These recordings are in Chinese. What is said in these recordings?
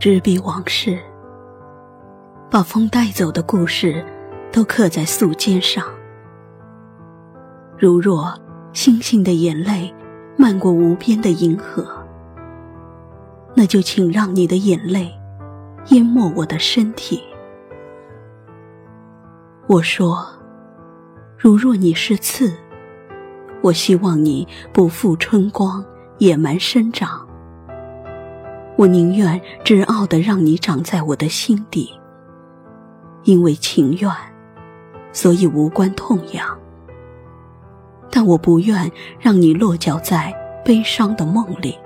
执笔往事，把风带走的故事，都刻在素笺上。如若星星的眼泪漫过无边的银河，那就请让你的眼泪淹没我的身体。我说，如若你是刺，我希望你不负春光，野蛮生长。我宁愿执拗的让你长在我的心底，因为情愿，所以无关痛痒。但我不愿让你落脚在悲伤的梦里。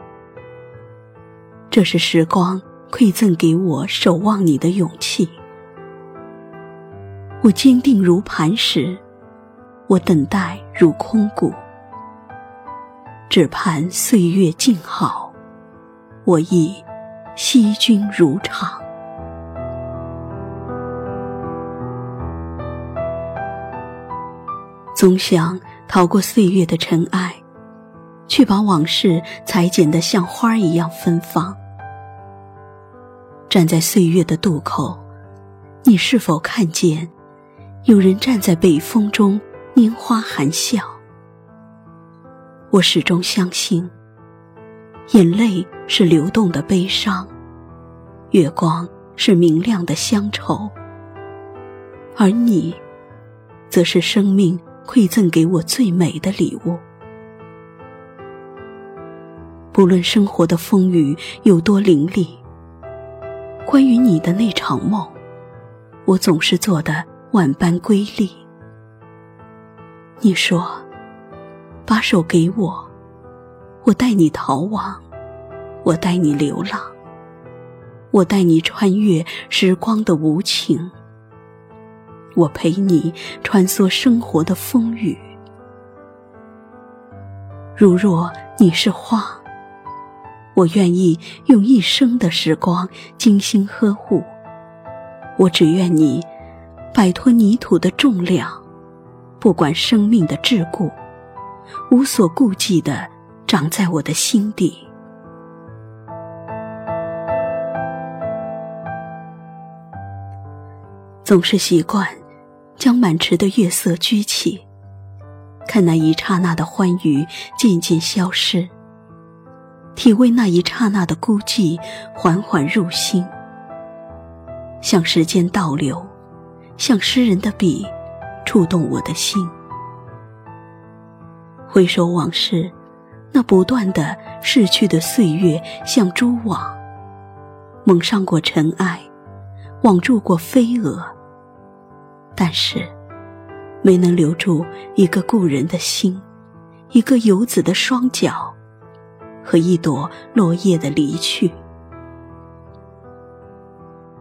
这是时光馈赠给我守望你的勇气。我坚定如磐石，我等待如空谷，只盼岁月静好，我亦。惜君如常，总想逃过岁月的尘埃，去把往事裁剪得像花一样芬芳。站在岁月的渡口，你是否看见有人站在北风中拈花含笑？我始终相信。眼泪是流动的悲伤，月光是明亮的乡愁，而你，则是生命馈赠给我最美的礼物。不论生活的风雨有多凌厉，关于你的那场梦，我总是做的万般瑰丽。你说，把手给我。我带你逃亡，我带你流浪，我带你穿越时光的无情，我陪你穿梭生活的风雨。如若你是花，我愿意用一生的时光精心呵护。我只愿你摆脱泥土的重量，不管生命的桎梏，无所顾忌的。长在我的心底。总是习惯将满池的月色举起，看那一刹那的欢愉渐渐消失，体味那一刹那的孤寂缓缓入心，像时间倒流，像诗人的笔触动我的心。回首往事。那不断的逝去的岁月，像蛛网，蒙上过尘埃，网住过飞蛾，但是，没能留住一个故人的心，一个游子的双脚，和一朵落叶的离去。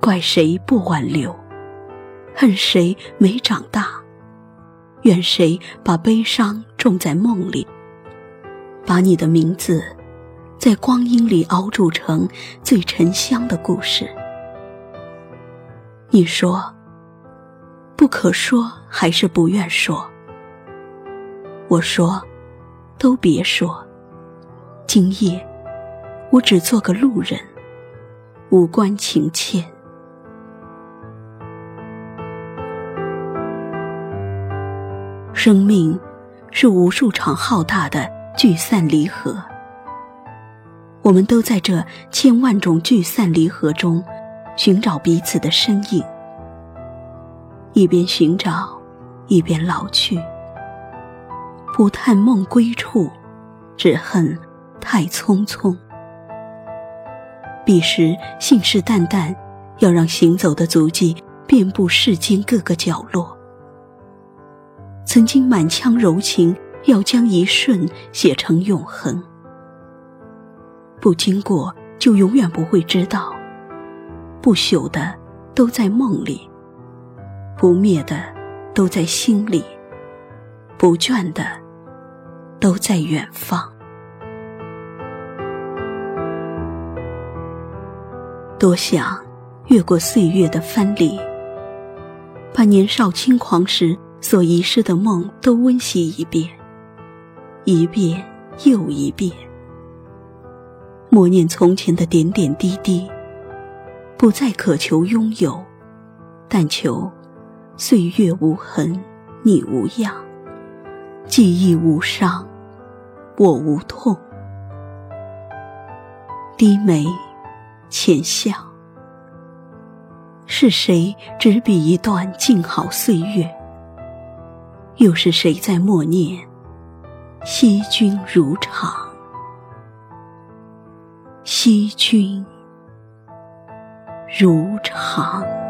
怪谁不挽留？恨谁没长大？怨谁把悲伤种在梦里？把你的名字，在光阴里熬煮成最沉香的故事。你说，不可说，还是不愿说？我说，都别说。今夜，我只做个路人，无关情切。生命，是无数场浩大的。聚散离合，我们都在这千万种聚散离合中寻找彼此的身影，一边寻找，一边老去。不叹梦归处，只恨太匆匆。彼时信誓旦旦要让行走的足迹遍布世间各个角落，曾经满腔柔情。要将一瞬写成永恒，不经过就永远不会知道。不朽的都在梦里，不灭的都在心里，不倦的都在远方。多想越过岁月的藩篱，把年少轻狂时所遗失的梦都温习一遍。一遍又一遍，默念从前的点点滴滴，不再渴求拥有，但求岁月无痕，你无恙，记忆无伤，我无痛。低眉，浅笑。是谁执笔一段静好岁月？又是谁在默念惜君如常？惜君如常。